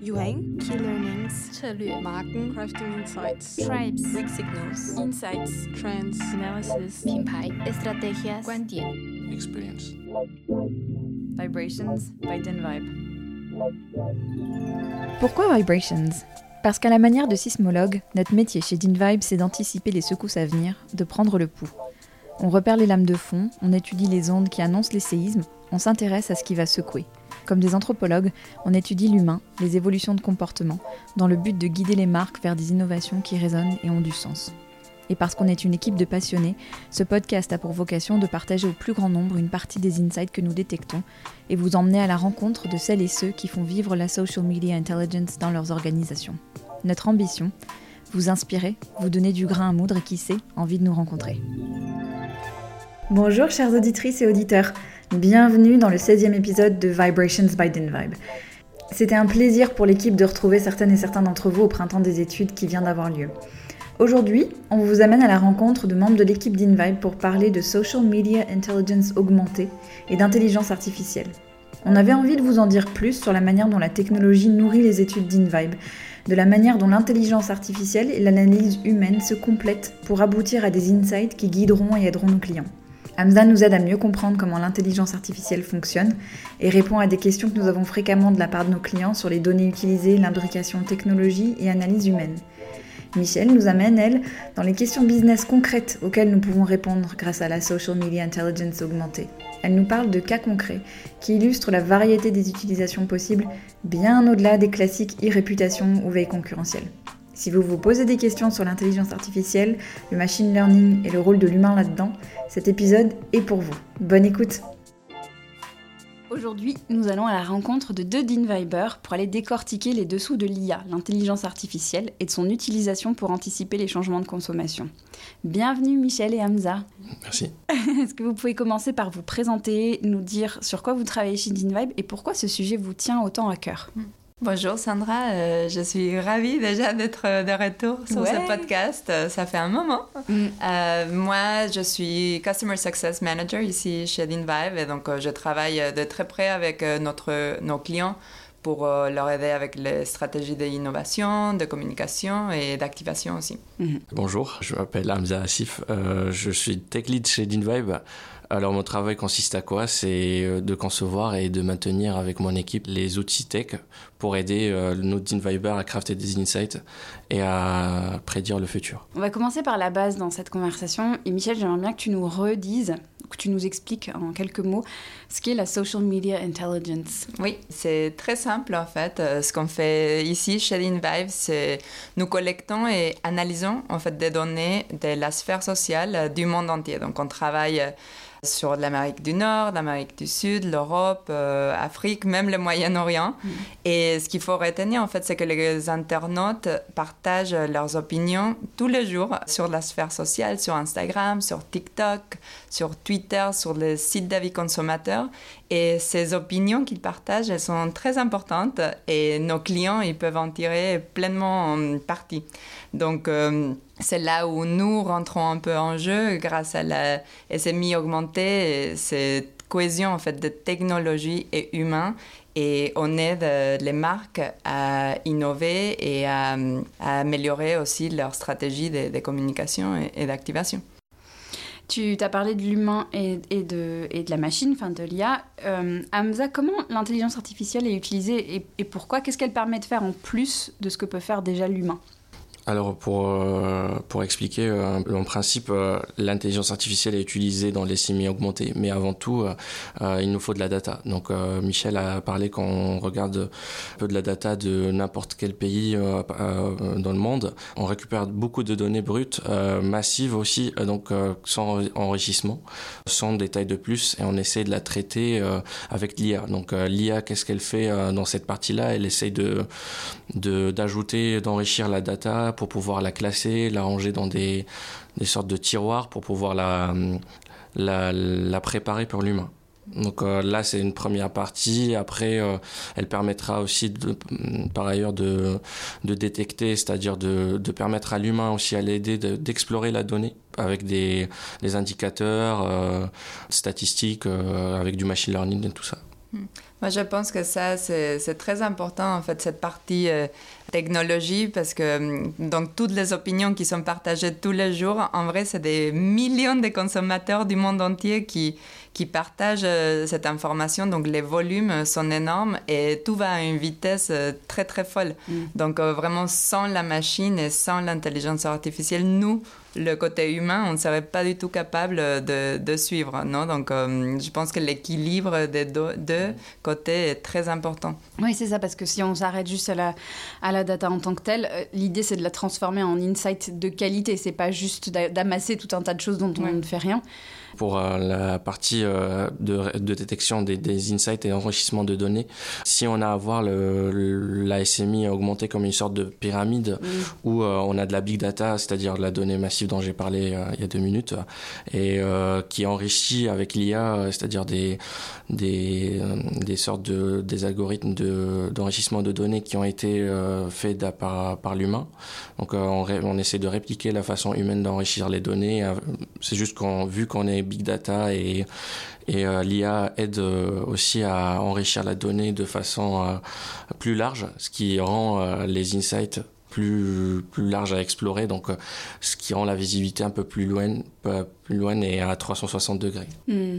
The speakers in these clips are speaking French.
Yuhang, Key Learnings, Tallinn, Marken, Crafting Insights, Tribes, Weak Signals, Insights, Trends, Analysis, Pinpai, Estrategias, Guandian, Experience, Vibrations. By DinVibe. Pourquoi Vibrations? Parce qu'à la manière de sismologue, notre métier chez DinVibe, c'est d'anticiper les secousses à venir, de prendre le pouls. On repère les lames de fond, on étudie les ondes qui annoncent les séismes, on s'intéresse à ce qui va secouer. Comme des anthropologues, on étudie l'humain, les évolutions de comportement, dans le but de guider les marques vers des innovations qui résonnent et ont du sens. Et parce qu'on est une équipe de passionnés, ce podcast a pour vocation de partager au plus grand nombre une partie des insights que nous détectons et vous emmener à la rencontre de celles et ceux qui font vivre la social media intelligence dans leurs organisations. Notre ambition vous inspirer, vous donner du grain à moudre et qui sait, envie de nous rencontrer. Bonjour chères auditrices et auditeurs, bienvenue dans le 16e épisode de Vibrations by DinVibe. C'était un plaisir pour l'équipe de retrouver certaines et certains d'entre vous au printemps des études qui vient d'avoir lieu. Aujourd'hui, on vous amène à la rencontre de membres de l'équipe d'InVibe pour parler de Social Media Intelligence augmentée et d'intelligence artificielle. On avait envie de vous en dire plus sur la manière dont la technologie nourrit les études d'InVibe, de la manière dont l'intelligence artificielle et l'analyse humaine se complètent pour aboutir à des insights qui guideront et aideront nos clients. Hamza nous aide à mieux comprendre comment l'intelligence artificielle fonctionne et répond à des questions que nous avons fréquemment de la part de nos clients sur les données utilisées, l'imbrication technologie et analyse humaine. Michel nous amène, elle, dans les questions business concrètes auxquelles nous pouvons répondre grâce à la social media intelligence augmentée. Elle nous parle de cas concrets qui illustrent la variété des utilisations possibles, bien au-delà des classiques e-réputation ou veille concurrentielle. Si vous vous posez des questions sur l'intelligence artificielle, le machine learning et le rôle de l'humain là-dedans, cet épisode est pour vous. Bonne écoute Aujourd'hui, nous allons à la rencontre de deux DinViber pour aller décortiquer les dessous de l'IA, l'intelligence artificielle, et de son utilisation pour anticiper les changements de consommation. Bienvenue Michel et Hamza. Merci. Est-ce que vous pouvez commencer par vous présenter, nous dire sur quoi vous travaillez chez DinVibe et pourquoi ce sujet vous tient autant à cœur? Bonjour Sandra, euh, je suis ravie déjà d'être de retour sur Ouais. ce podcast. Euh, Ça fait un moment. Mm. Euh, moi, je suis Customer Success Manager ici chez DinVibe et donc euh, je travaille de très près avec euh, notre, nos clients pour euh, leur aider avec les stratégies d'innovation, de communication et d'activation aussi. Bonjour, je m'appelle Hamza Asif, euh, je suis tech lead chez DinVibe. Alors mon travail consiste à quoi? C'est euh, de concevoir et de maintenir avec mon équipe les outils tech pour aider euh, nos DinVibers à crafter des insights et à prédire le futur. On va commencer par la base dans cette conversation. Et Michel, j'aimerais bien que tu nous redises, que tu nous expliques en quelques mots ce qu'est la social media intelligence. Oui, c'est très simple en fait. Euh, Ce qu'on fait ici chez InVive, c'est nous collectons et analysons en fait des données de la sphère sociale euh, du monde entier. Donc on travaille sur l'Amérique du Nord, l'Amérique du Sud, l'Europe, euh, Afrique, même le Moyen-Orient. Et ce qu'il faut retenir en fait, c'est que les internautes partagent leurs opinions tous les jours sur la sphère sociale, sur Instagram, sur TikTok, sur Twitter, sur les sites d'avis consommateurs. Et ces opinions qu'ils partagent, elles sont très importantes et nos clients, ils peuvent en tirer pleinement euh, parti. Donc, euh, c'est là où nous rentrons un peu en jeu grâce à la SMI augmentée, et cette cohésion en fait de technologie et humain. Et on aide euh, les marques à innover et à, améliorer aussi leur stratégie de, communication et, d'activation. Tu t'as parlé de l'humain et, et de, et de la machine, enfin de l'IA. Euh, Hamza, comment l'intelligence artificielle est utilisée et, et pourquoi? Qu'est-ce qu'elle permet de faire en plus de ce que peut faire déjà l'humain? Alors pour, euh, pour expliquer, euh, en principe, euh, l'intelligence artificielle est utilisée dans les semi augmentés, mais avant tout, il nous faut de la data. Donc Michel a parlé quand on regarde un peu de la data de n'importe quel pays dans le monde, on récupère beaucoup de données brutes, massives aussi, donc sans enrichissement, sans détail de plus, et on essaie de la traiter avec l'IA. Donc l'IA, qu'est-ce qu'elle fait dans cette partie-là? Elle essaye de de- d'ajouter, d'enrichir la data pour pouvoir la classer, la ranger dans des, sortes de tiroirs pour pouvoir la, préparer pour l'humain. Donc euh, là, c'est une première partie. Après, euh, elle permettra aussi, par ailleurs, de, détecter, c'est-à-dire de, permettre à l'humain aussi à l'aider de- d'explorer la donnée avec des, des indicateurs statistiques, avec du machine learning et tout ça. Hmm. Moi, je pense que ça, c'est très important, en fait, cette partie technologie, parce que hum, donc toutes les opinions qui sont partagées tous les jours, en vrai, c'est des millions de consommateurs du monde entier qui, qui partagent euh, cette information. Donc les volumes sont énormes et tout va à une vitesse euh, très très folle. Mm. Donc euh, vraiment sans la machine et sans l'intelligence artificielle, nous, le côté humain, on ne serait pas du tout capable de, de suivre. Non? Donc je pense que l'équilibre des deux, côtés est très important. Oui, c'est ça, parce que si on s'arrête juste à la, à la data en tant que telle, l'idée c'est de la transformer en insight de qualité. C'est pas juste d'amasser tout un tas de choses dont on ne fait rien pour euh, la partie euh, de, de, détection des, des, insights et enrichissement de données. Si on a à voir le, la SMI augmenté comme une sorte de pyramide où euh, on a de la big data, c'est-à-dire de la donnée massive dont j'ai parlé il y a deux minutes, et qui est enrichie avec l'IA, c'est-à-dire des, des, sortes de des algorithmes de, d'enrichissement de données qui ont été faits par, par l'humain. Donc on, on essaie de répliquer la façon humaine d'enrichir les données. C'est juste qu'on vu qu'on est big data et, et euh, l'IA aide euh, aussi à enrichir la donnée de façon euh, plus large, ce qui rend les insights plus, larges à explorer, donc ce qui rend la visibilité un peu plus loin, plus loin et à 360 degrés. Hmm.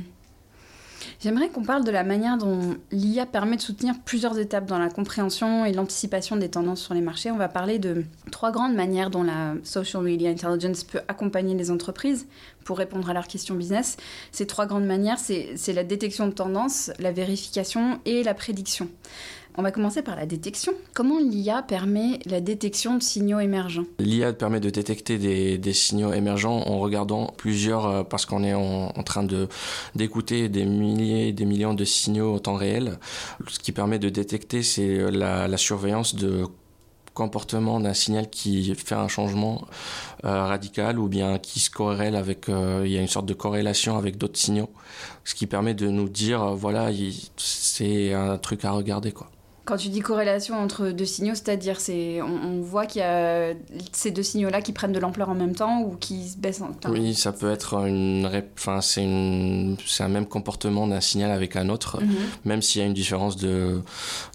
J'aimerais qu'on parle de la manière dont l'IA permet de soutenir plusieurs étapes dans la compréhension et l'anticipation des tendances sur les marchés. On va parler de trois grandes manières dont la social media intelligence peut accompagner les entreprises pour répondre à leurs questions business. Ces trois grandes manières, c'est la détection de tendances, la vérification et la prédiction. On va commencer par la détection. Comment l'IA permet la détection de signaux émergents L'IA permet de détecter des, signaux émergents en regardant plusieurs, euh, parce qu'on est en, train de d'écouter des milliers des millions de signaux au temps réel. Ce qui permet de détecter, c'est la, surveillance de comportement d'un signal qui fait un changement euh, radical ou bien qui se corrèle avec euh, il y a une sorte de corrélation avec d'autres signaux ce qui permet de nous dire voilà c'est un truc à regarder quoi quand tu dis corrélation entre deux signaux, c'est-à-dire c'est on, voit qu'il y a ces deux signaux-là qui prennent de l'ampleur en même temps ou qui se baissent en temps. Oui, ça peut être une, enfin c'est une, c'est un même comportement d'un signal avec un autre, mhm. même s'il y a une différence de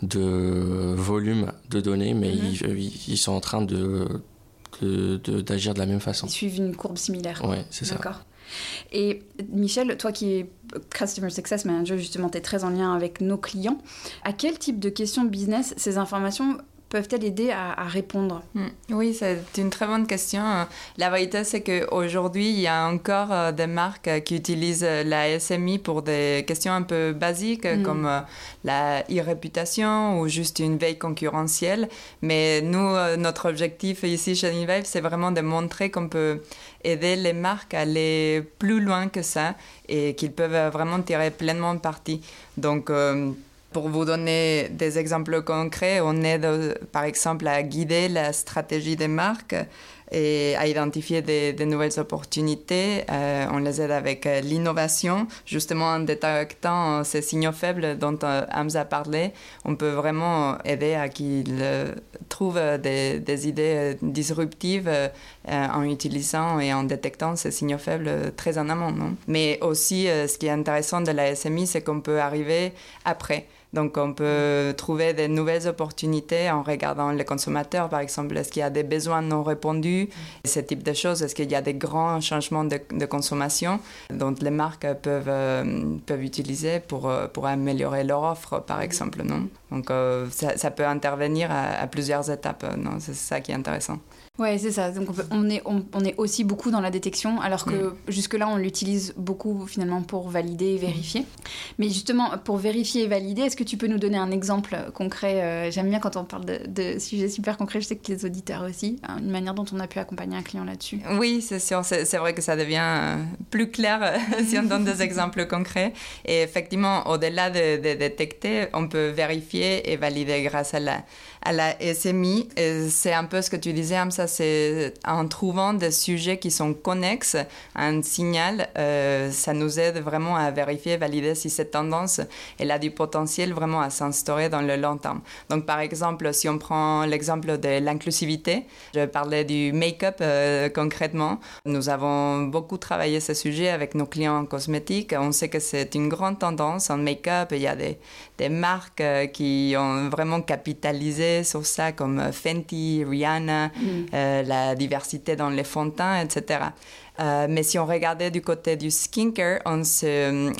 de volume de données, mais mhm. ils, ils, sont en train de d'agir de, de, la même façon. Ils suivent une courbe similaire. Oui, c'est ça. D'accord. Et Michel, toi qui es Customer Success Manager, justement, tu très en lien avec nos clients. À quel type de questions business ces informations peuvent-elles aider à, répondre hmm. Oui, c'est une très bonne question. La vérité, c'est qu'aujourd'hui, il y a encore euh, des marques qui utilisent la SMI pour des questions un peu basiques hmm. comme euh, la e-réputation ou juste une veille concurrentielle. Mais nous, euh, notre objectif ici chez Invive, c'est vraiment de montrer qu'on peut aider les marques à aller plus loin que ça et qu'ils peuvent vraiment tirer pleinement parti. Donc, pour vous donner des exemples concrets, on aide par exemple à guider la stratégie des marques et à identifier des, nouvelles opportunités. Euh, on les aide avec euh, l'innovation, justement en détectant ces signaux faibles dont euh, Hamza parlait. On peut vraiment aider à qu'ils trouvent des, idées disruptives en utilisant et en détectant ces signaux faibles très en amont. Mais aussi, ce qui est intéressant de la SMI, c'est qu'on peut arriver après. Donc, on peut trouver des nouvelles opportunités en regardant les consommateurs, par exemple. Est-ce qu'il y a des besoins non répondus? Ce type de choses. Est-ce qu'il y a des grands changements de, consommation dont les marques peuvent, euh, peuvent utiliser pour, euh, pour améliorer leur offre, par exemple, non? Donc, euh, ça, peut intervenir à, à plusieurs étapes. Non? C'est ça qui est intéressant. Ouais, c'est ça. Donc on, est, on, est aussi beaucoup dans la détection, alors que mm. jusque-là, on l'utilise beaucoup finalement pour valider et vérifier. Mais justement, pour vérifier et valider, est-ce que tu peux nous donner un exemple concret euh, J'aime bien quand on parle de, sujets super concrets, je sais que les auditeurs aussi, hein, une manière dont on a pu accompagner un client là-dessus. Oui, c'est sûr. C'est vrai que ça devient euh, plus clair euh, si on donne des exemples concrets. Et effectivement, au-delà de, de détecter, on peut vérifier et valider grâce à la, à la SMI. C'est un peu ce que tu disais, Hamza, c'est en trouvant des sujets qui sont connexes un signal, euh, ça nous aide vraiment à vérifier, valider si cette tendance, elle a du potentiel vraiment à s'instaurer dans le long terme. Donc, par exemple, si on prend l'exemple de l'inclusivité, je parlais du make-up euh, concrètement. Nous avons beaucoup travaillé ce sujet avec nos clients en cosmétique. On sait que c'est une grande tendance en make-up. Il y a des, des marques euh, qui ont vraiment capitalisé sur ça, comme Fenty, Rihanna, mm. euh, la diversité dans les teint, etc. Euh, mais si on regardait du côté du skincare, on,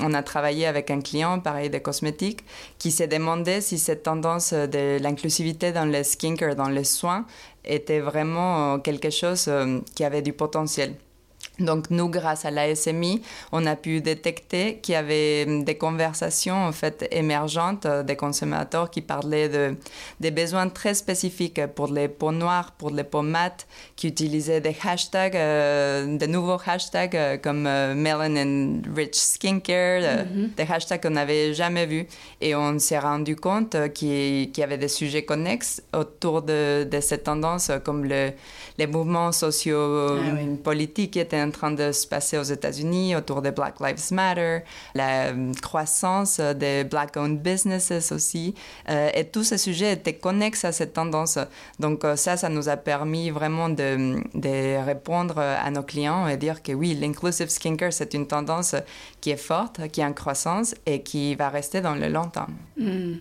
on a travaillé avec un client, pareil, de cosmétiques, qui s'est demandé si cette tendance de l'inclusivité dans le skincare, dans les soins, était vraiment quelque chose qui avait du potentiel. Donc nous, grâce à la SMI, on a pu détecter qu'il y avait hum, des conversations en fait émergentes euh, des consommateurs qui parlaient de des besoins très spécifiques pour les peaux noires, pour les peaux mates, qui utilisaient des hashtags, euh, des nouveaux hashtags euh, comme melanin rich skincare, mm-hmm. des hashtags qu'on n'avait jamais vus. Et on s'est rendu compte qu'il y avait des sujets connexes autour de, de cette tendance, comme le, les mouvements socio-politiques ah, étaient en train de se passer aux États-Unis autour de Black Lives Matter, la euh, croissance des Black-owned businesses aussi. Euh, et tous ces sujets étaient connexes à cette tendance. Donc euh, ça, ça nous a permis vraiment de, de, répondre à nos clients et dire que oui, l'inclusive skincare, c'est une tendance qui est forte, qui est en croissance et qui va rester dans le long terme. Hmm.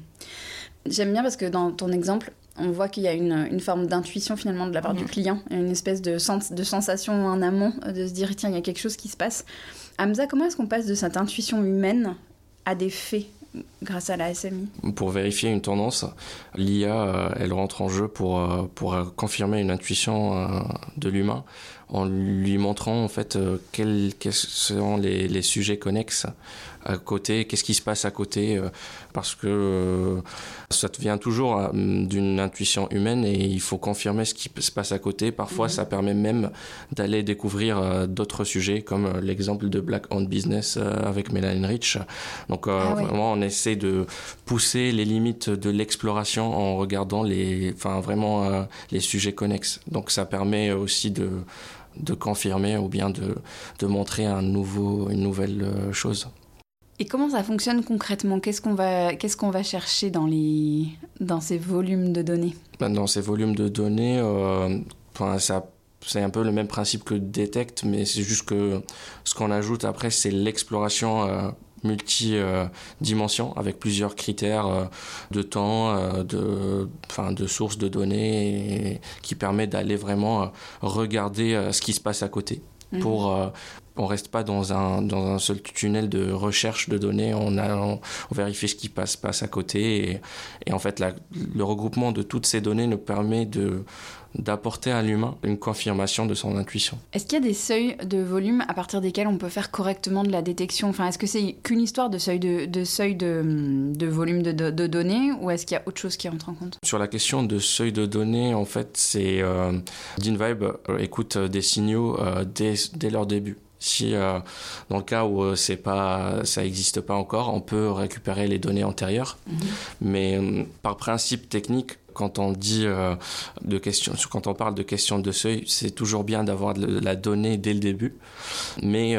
J'aime bien parce que dans ton exemple, on voit qu'il y a une, une forme d'intuition finalement de la part du mhm. client, une espèce de, sens, de sensation en amont, de se dire tiens, il y a quelque chose qui se passe. Hamza, comment est-ce qu'on passe de cette intuition humaine à des faits grâce à la SMI Pour vérifier une tendance, l'IA, euh, elle rentre en jeu pour, euh, pour confirmer une intuition euh, de l'humain en lui montrant en fait quels, quels sont les, les sujets connexes à côté, qu'est-ce qui se passe à côté, euh, parce que euh, ça vient toujours euh, d'une intuition humaine et il faut confirmer ce qui se passe à côté. Parfois, mhm. ça permet même d'aller découvrir d'autres sujets, comme l'exemple de Black Owned Business avec Melanie Rich. Donc, ah vraiment, on essaie de pousser les limites de l'exploration en regardant les, enfin, vraiment les sujets connexes. Donc, ça permet aussi de de confirmer ou bien de, de montrer un nouveau, une nouvelle chose. Et comment ça fonctionne concrètement? Qu'est-ce qu'on va, qu'est-ce qu'on va chercher dans, les, dans ces volumes de données? Ben, Dans ces volumes de données, euh, ça, c'est un peu le même principe que Detect, mais c'est juste que ce qu'on ajoute après, c'est l'exploration euh, multi-dimension avec plusieurs critères euh, de temps, euh, de, de sources de données qui permet d'aller vraiment regarder ce qui se passe à côté. Mhm. Pour, on reste pas dans un, dans un seul tunnel de recherche de données, on, a, on, vérifie ce qui passe, passe à côté. Et, et en fait, le regroupement de toutes ces données nous permet de, d'apporter à l'humain une confirmation de son intuition. Est-ce qu'il y a des seuils de volume à partir desquels on peut faire correctement de la détection? Enfin, Est-ce que c'est qu'une histoire de seuil de, de seuil de, de volume de, de, données ou est-ce qu'il y a autre chose qui entre en compte? Sur la question de seuil de données, en fait, c'est euh, DinVibe euh, écoute des signaux euh, dès, dès leur début. Si euh, dans le cas où euh, c'est pas, ça n'existe pas encore, on peut récupérer les données antérieures. Mhm. Mais euh, par principe technique, quand on dit de questions, quand on parle de questions de seuil, c'est toujours bien d'avoir de la donnée dès le début. Mais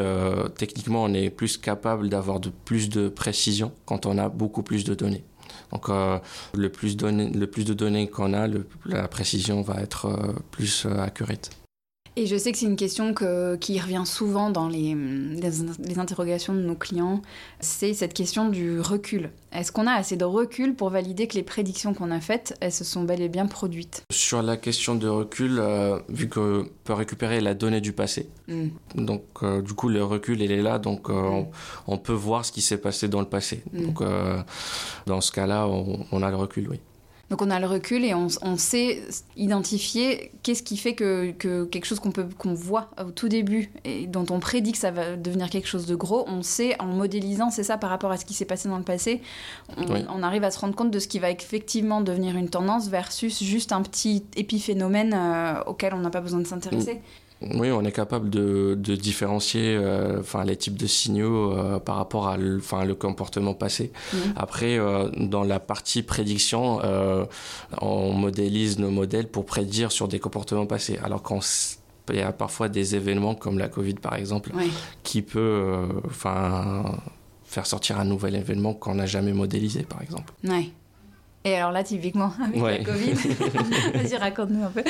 techniquement, on est plus capable d'avoir de plus de précision quand on a beaucoup plus de données. Donc, le, plus le plus de données qu'on a, la précision va être plus accurate. Et je sais que c'est une question qui revient souvent dans les, les, interrogations de nos clients, c'est cette question du recul. Est-ce qu'on a assez de recul pour valider que les prédictions qu'on a faites, elles se sont bel et bien produites? Sur la question de recul, euh, vu qu'on peut récupérer la donnée du passé, mm. donc euh, du coup le recul il est là, donc euh, mm. on, peut voir ce qui s'est passé dans le passé. Mm. Donc dans ce cas-là, on a le recul, oui. Donc on a le recul et on, sait identifier qu'est-ce qui fait que, quelque chose qu'on peut qu'on voit au tout début et dont on prédit que ça va devenir quelque chose de gros, on sait en modélisant, c'est ça par rapport à ce qui s'est passé dans le passé, on, arrive à se rendre compte de ce qui va effectivement devenir une tendance versus juste un petit épiphénomène euh, auquel on n'a pas besoin de s'intéresser. Oui, on est capable de, de différencier euh, enfin, les types de signaux euh, par rapport à le, enfin, le comportement passé. Mhm. Après, euh, dans la partie prédiction, on modélise nos modèles pour prédire sur des comportements passés. Alors qu'il y a parfois des événements comme la Covid par exemple qui peut enfin, faire sortir un nouvel événement qu'on n'a jamais modélisé par exemple. Ouais. Et alors là, typiquement, avec Ouais. la Covid, vas-y, raconte-nous un peu.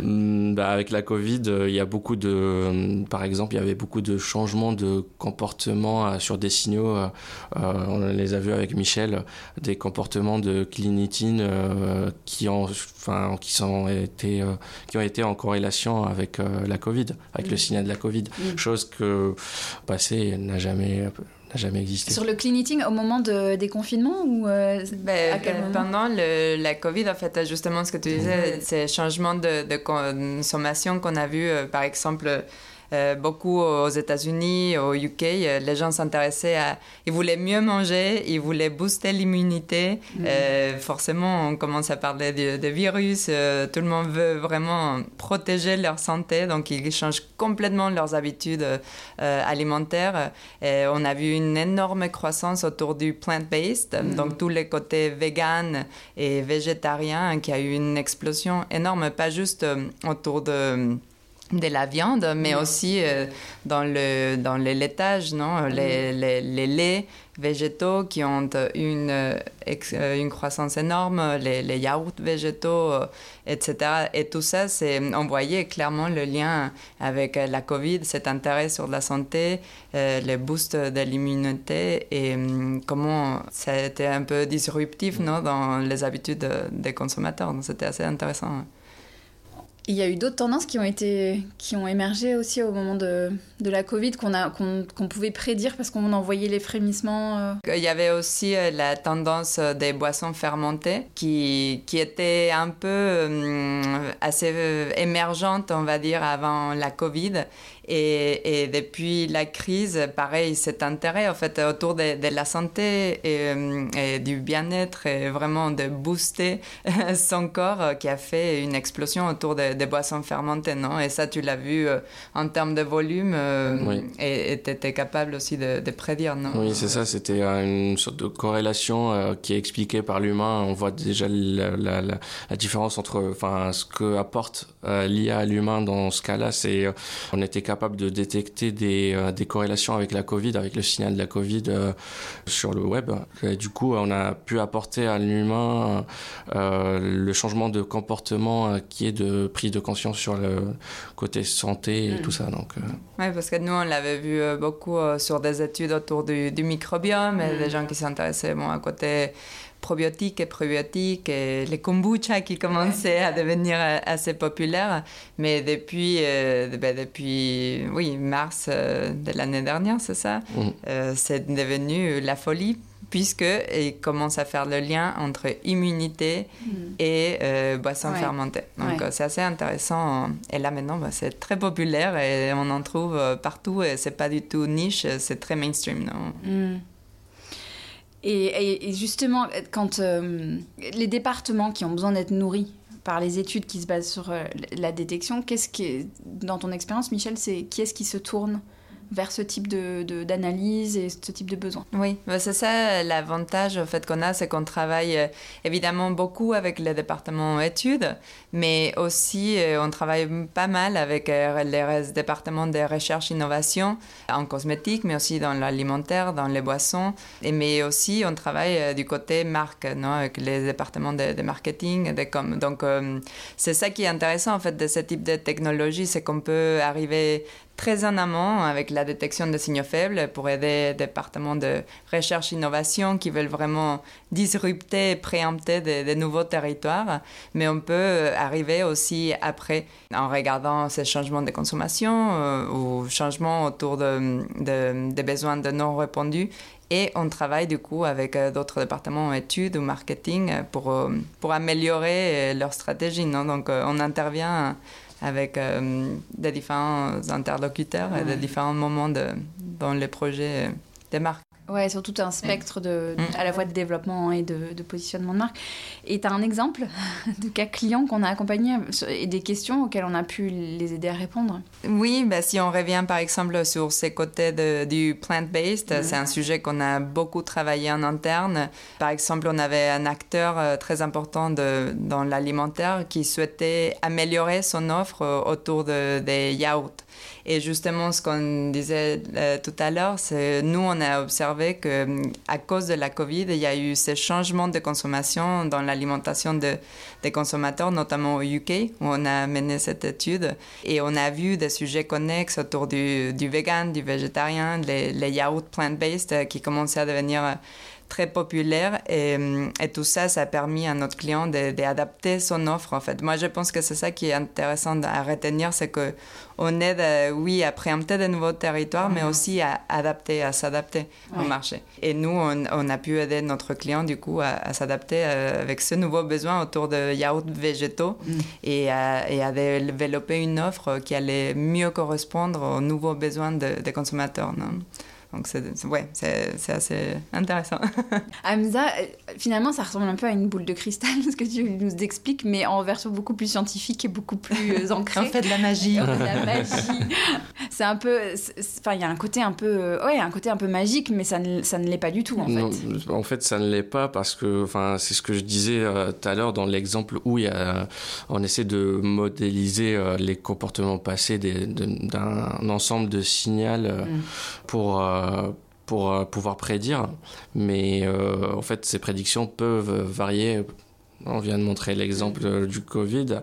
Hmm, bah, avec la Covid, euh, il y a beaucoup de, euh, par exemple, il y avait beaucoup de changements de comportement euh, sur des signaux. euh, on les a vus avec Michel, des comportements de clinitin euh, qui ont, enfin, qui sont été, qui ont été en corrélation avec la Covid, avec le Mm. signal de la Covid, Mm. chose que passé n'a jamais, n'a jamais existé. Sur le clean eating au moment de, des confinements ou euh, Ben, à quel moment pendant le- la Covid, en fait, justement, ce que tu disais, ces changements de, de consommation qu'on a vu, euh, par exemple, euh, beaucoup aux États-Unis, au UK, euh, les gens s'intéressaient à. Ils voulaient mieux manger, ils voulaient booster l'immunité. Euh, forcément, on commence à parler de, de virus. tout le monde veut vraiment protéger leur santé, donc ils changent complètement leurs habitudes alimentaires. Et on a vu une énorme croissance autour du plant-based, Mhm. donc tous les côtés vegan et végétarien, qui a eu une explosion énorme, pas juste autour de de la viande, mais Mhm. aussi euh, dans le dans les laitages, non, les, les, les laits végétaux qui ont une euh, ex- euh, une croissance énorme, les, les yaourts végétaux, etc. Et tout ça, c'est on voyait clairement le lien avec la Covid, cet intérêt sur la santé, euh, le boost de l'immunité et comment ça a été un peu disruptif, non, dans les habitudes des consommateurs. Donc c'était assez intéressant. Il y a eu d'autres tendances qui ont été qui ont émergé aussi au moment de, de la Covid qu'on pouvait prédire parce qu'on en voyait les frémissements. euh. Il y avait aussi euh, la tendance euh, des boissons fermentées qui, qui était un peu hum, assez émergente, on va dire, avant la Covid. Et, et depuis la crise, pareil, cet intérêt en fait autour de, de la santé et, et du bien-être et vraiment de booster son corps euh, qui a fait une explosion autour des boissons fermentées, non? Et ça, tu l'as vu euh, en termes de volume euh, Oui. et tu étais capable aussi de, de prédire, non? Oui, c'est ça, c'était euh, une sorte de corrélation euh, qui est expliquée par l'humain. On voit déjà la, la, la, la différence entre enfin, ce que apporte euh, l'IA à l'humain dans ce cas-là. C'est euh, on était capable de détecter des, euh, des corrélations avec la Covid, avec le signal de la Covid euh, sur le web. Et du coup, on a pu apporter à l'humain euh, le changement de comportement qui est de prise de conscience sur le côté santé et Mm. tout ça. Donc, Oui, parce que nous, on l'avait vu beaucoup sur des études autour du, du microbiome et Mm. des gens qui s'intéressaient bon, à côté probiotiques et probiotiques et les kombucha qui commençaient à devenir euh, assez populaires. Mais depuis, euh, ben, depuis oui, mars euh, de l'année dernière, c'est ça, mm. euh, c'est devenu la folie puisqu'ils commencent à faire le lien entre immunité et euh, boissons Ouais. fermentées. Donc Ouais. c'est assez intéressant. Et là maintenant, bah, c'est très populaire et on en trouve partout et c'est pas du tout niche, c'est très mainstream. Non? Mm. Et, justement, quand euh, les départements qui ont besoin d'être nourris par les études qui se basent sur euh, la détection, qu'est-ce qui est, dans ton expérience, Michel, c'est qui est-ce qui se tourne vers ce type de, de- d'analyse et ce type de besoin Oui, c'est ça l'avantage en fait qu'on a, c'est qu'on travaille euh, évidemment beaucoup avec les départements études, mais aussi euh, on travaille pas mal avec euh, les départements de recherche innovation en cosmétique, mais aussi dans l'alimentaire, dans les boissons, et mais aussi on travaille du côté marque, non, avec les départements de, de marketing, de. Donc c'est ça qui est intéressant en fait de ce type de technologie, c'est qu'on peut arriver très en amont avec la détection de signaux faibles pour aider les départements de recherche innovation qui veulent vraiment disrupter et préempter de, de nouveaux territoires. Mais on peut arriver aussi après en regardant ces changements de consommation euh, ou changements autour de, de- des besoins de non répondus. Et on travaille du coup avec euh, d'autres départements études ou marketing pour, euh, pour améliorer leur stratégie. Donc on intervient avec euh, des différents interlocuteurs et des différents moments de, dans les projets des marques. Ouais, sur tout un spectre de, Mm. à la fois de développement et de, de positionnement de marque. Et tu as un exemple de cas clients qu'on a accompagnés et des questions auxquelles on a pu les aider à répondre Oui, bah, si on revient par exemple sur ces côtés de- du plant-based, Mhm. c'est un sujet qu'on a beaucoup travaillé en interne. Par exemple, on avait un acteur euh, très important dans l'alimentaire qui souhaitait améliorer son offre euh, autour de- des yaourts. Et justement, ce qu'on disait euh, tout à l'heure, c'est nous, on a observé que hum, à cause de la Covid, il y a eu ces changements de consommation dans l'alimentation de- des consommateurs, notamment au UK, où on a mené cette étude. Et on a vu des sujets connexes autour du, vegan, du végétarien, les, les yaourts plant-based euh, qui commençaient à devenir euh, très populaires. Et, hum, et tout ça, ça a permis à notre client de- d'adapter son offre, en fait. Moi, je pense que c'est ça qui est intéressant à retenir, c'est que on aide, euh, oui, à préempter de nouveaux territoires, mais aussi à adapter, à s'adapter au marché. Et nous, on, on a pu aider notre client, du coup, à, à s'adapter euh, avec ce nouveau besoin autour de yaourts végétaux Mm. et, à, et à développer une offre qui allait mieux correspondre aux nouveaux besoins de- des consommateurs. non? Donc, c'est c'est- ouais, c'est assez intéressant. Hamza, euh, finalement, ça ressemble un peu à une boule de cristal, ce que tu nous expliques, mais en version beaucoup plus scientifique et beaucoup plus euh, ancrée. de la magie. On fait de la magie. C'est un peu, enfin, il y a un côté un peu, euh, ouais, un côté un peu magique, mais ça ne, ça ne l'est pas du tout en Non, fait. en fait, ça ne l'est pas parce que, enfin, c'est ce que je disais euh, tout à l'heure dans l'exemple où il y a, on essaie de modéliser euh, les comportements passés d'un ensemble de signaux euh, Mm. pour euh, pour euh, pouvoir prédire, mais euh, en fait, ces prédictions peuvent varier. On vient de montrer l'exemple euh, du Covid,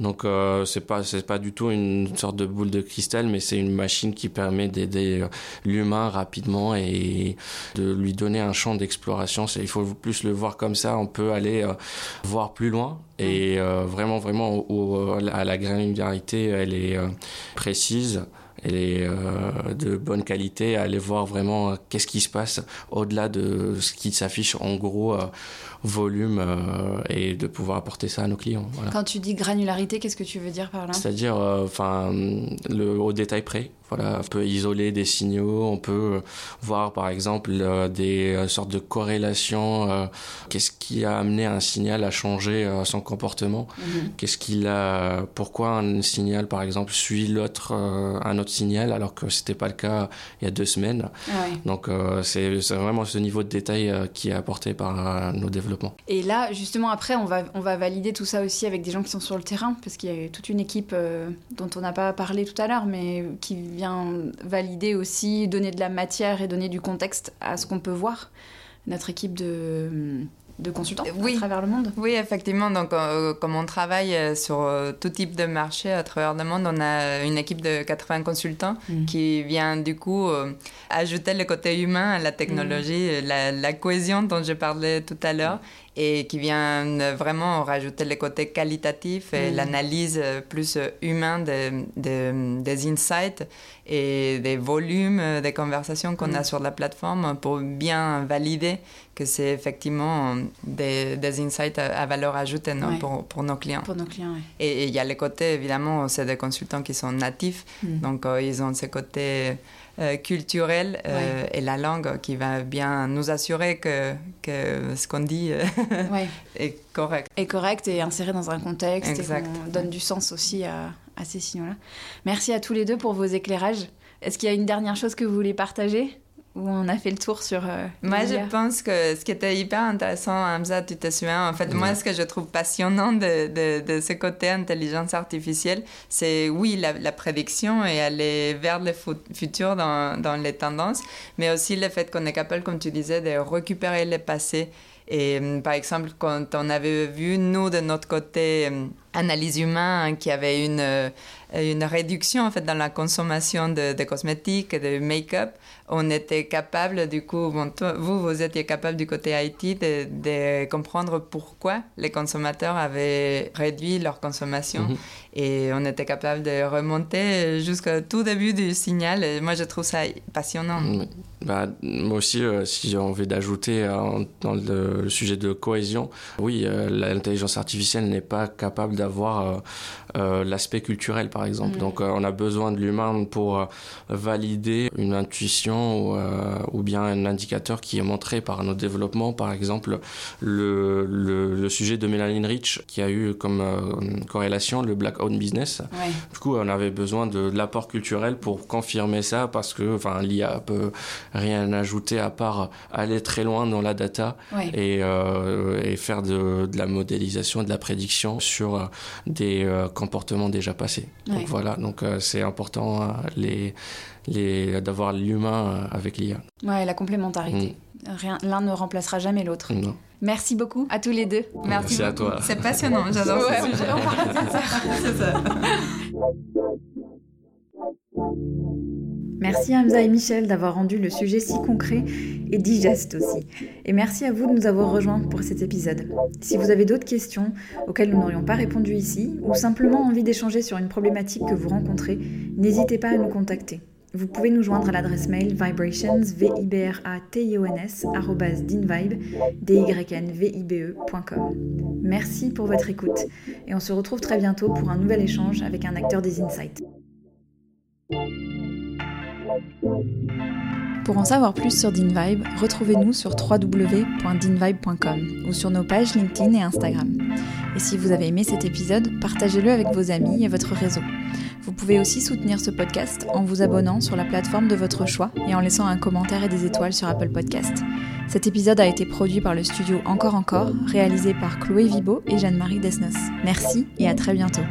donc euh, c'est pas c'est pas du tout une sorte de boule de cristal, mais c'est une machine qui permet d'aider euh, l'humain rapidement et de lui donner un champ d'exploration. Il faut plus le voir comme ça. On peut aller euh, voir plus loin et euh, vraiment, vraiment, à la granularité, elle est euh, précise. Elle est euh, de bonne qualité. Aller voir vraiment euh, qu'est-ce qui se passe au-delà de ce qui s'affiche en gros euh, volume euh, et de pouvoir apporter ça à nos clients. Voilà. Quand tu dis granularité, qu'est-ce que tu veux dire par là? C'est-à-dire, euh, enfin, le au détail près. Voilà, on peut isoler des signaux, on peut euh, voir par exemple euh, des euh, sortes de corrélations. euh, Qu'est-ce qui a amené un signal à changer euh, son comportement Mhm. Qu'est-ce qu'il a Pourquoi un signal, par exemple, suit l'autre, euh, un autre signal alors que c'était pas le cas il y a deux semaines. Ah ouais. Donc euh, c'est vraiment ce niveau de détail euh, qui est apporté par euh, nos Et là, justement, après, on va, on va valider tout ça aussi avec des gens qui sont sur le terrain, parce qu'il y a toute une équipe euh, dont on n'a pas parlé tout à l'heure, mais qui vient valider aussi, donner de la matière et donner du contexte à ce qu'on peut voir. Notre équipe de, de consultants Oui. à travers le monde? Oui, effectivement. Donc, euh, comme on travaille euh, sur euh, tout type de marché à travers le monde, on a une équipe de 80 consultants Mm. qui vient du coup euh, ajouter le côté humain à la technologie, la, la cohésion dont je parlais tout à l'heure, et qui vient euh, vraiment rajouter le côté qualitatif et Mm. l'analyse euh, plus euh, humaine de- de- des insights et des volumes euh, des conversations qu'on Mm. a sur la plateforme pour bien valider que c'est effectivement des, des insights à, valeur ajoutée non, Ouais. pour, pour nos clients. Pour nos clients, ouais. Et il y a les côtés, évidemment, c'est des consultants qui sont natifs, Mm. donc euh, ils ont ce côté euh, culturel euh, et la langue qui va bien nous assurer que, que ce qu'on dit euh, Ouais. est correct. Et correct et inséré dans un contexte Exact. et qu'on donne du sens aussi à, à ces signaux-là. Merci à tous les deux pour vos éclairages. Est-ce qu'il y a une dernière chose que vous voulez partager? Ou on a fait le tour sur. euh, Moi, je pense que ce qui était hyper intéressant, Hamza, tu te souviens, en fait, moi, ce que je trouve passionnant de, de, de ce côté intelligence artificielle, c'est, oui, la, la prédiction et aller vers le fu- futur dans, dans les tendances, mais aussi le fait qu'on est capable, comme tu disais, de récupérer le passé. Et hum, par exemple, quand on avait vu, nous, de notre côté, hum, analyse humaine, hein, qui avait une, euh, une réduction, en fait, dans la consommation de, cosmétiques et de make-up, on était capable, du coup, vous, vous étiez capable du côté IT de, de comprendre pourquoi les consommateurs avaient réduit leur consommation. Mhm. Et on était capable de remonter jusqu'au tout début du signal. Moi, je trouve ça passionnant. Bah, moi aussi, euh, si j'ai envie d'ajouter euh, dans le, sujet de cohésion, oui, euh, l'intelligence artificielle n'est pas capable d'avoir l'aspect culturel, par exemple. Mm. Donc, on a besoin de l'humain pour valider une intuition ou, ou, bien un indicateur qui est montré par nos développements. Par exemple, le, le, sujet de Mélanie Rich, qui a eu comme corrélation le Black Owned Business. Du coup, on avait besoin de, de l'apport culturel pour confirmer ça parce que l'IA peut rien ajouter à part aller très loin dans la data et, euh, et, faire de, de, la modélisation, de la prédiction sur euh, des euh, comportements déjà passés. Donc voilà, donc c'est important les, les, d'avoir l'humain avec l'IA. Ouais, la complémentarité. Mm. Rien, l'un ne remplacera jamais l'autre. Merci beaucoup à tous les deux. Merci, Merci à toi. C'est passionnant, j'adore ce sujet. c'est ça. Merci Hamza et Michel d'avoir rendu le sujet si concret et digeste aussi. Et merci à vous de nous avoir rejoints pour cet épisode. Si vous avez d'autres questions auxquelles nous n'aurions pas répondu ici, ou simplement envie d'échanger sur une problématique que vous rencontrez, n'hésitez pas à nous contacter. Vous pouvez nous joindre à l'adresse mail vibrations, v i b r a t i o n s dinvibe, d y n v i b e.com. Merci pour votre écoute et on se retrouve très bientôt pour un nouvel échange avec un acteur des Insights. Pour en savoir plus sur DeanVibe, retrouvez-nous sur www.deanvibe.com ou sur nos pages LinkedIn et Instagram. Et si vous avez aimé cet épisode, partagez-le avec vos amis et votre réseau. Vous pouvez aussi soutenir ce podcast en vous abonnant sur la plateforme de votre choix et en laissant un commentaire et des étoiles sur Apple Podcast. Cet épisode a été produit par le studio Encore Encore, réalisé par Chloé Vibo et Jeanne-Marie Desnos. Merci et à très bientôt.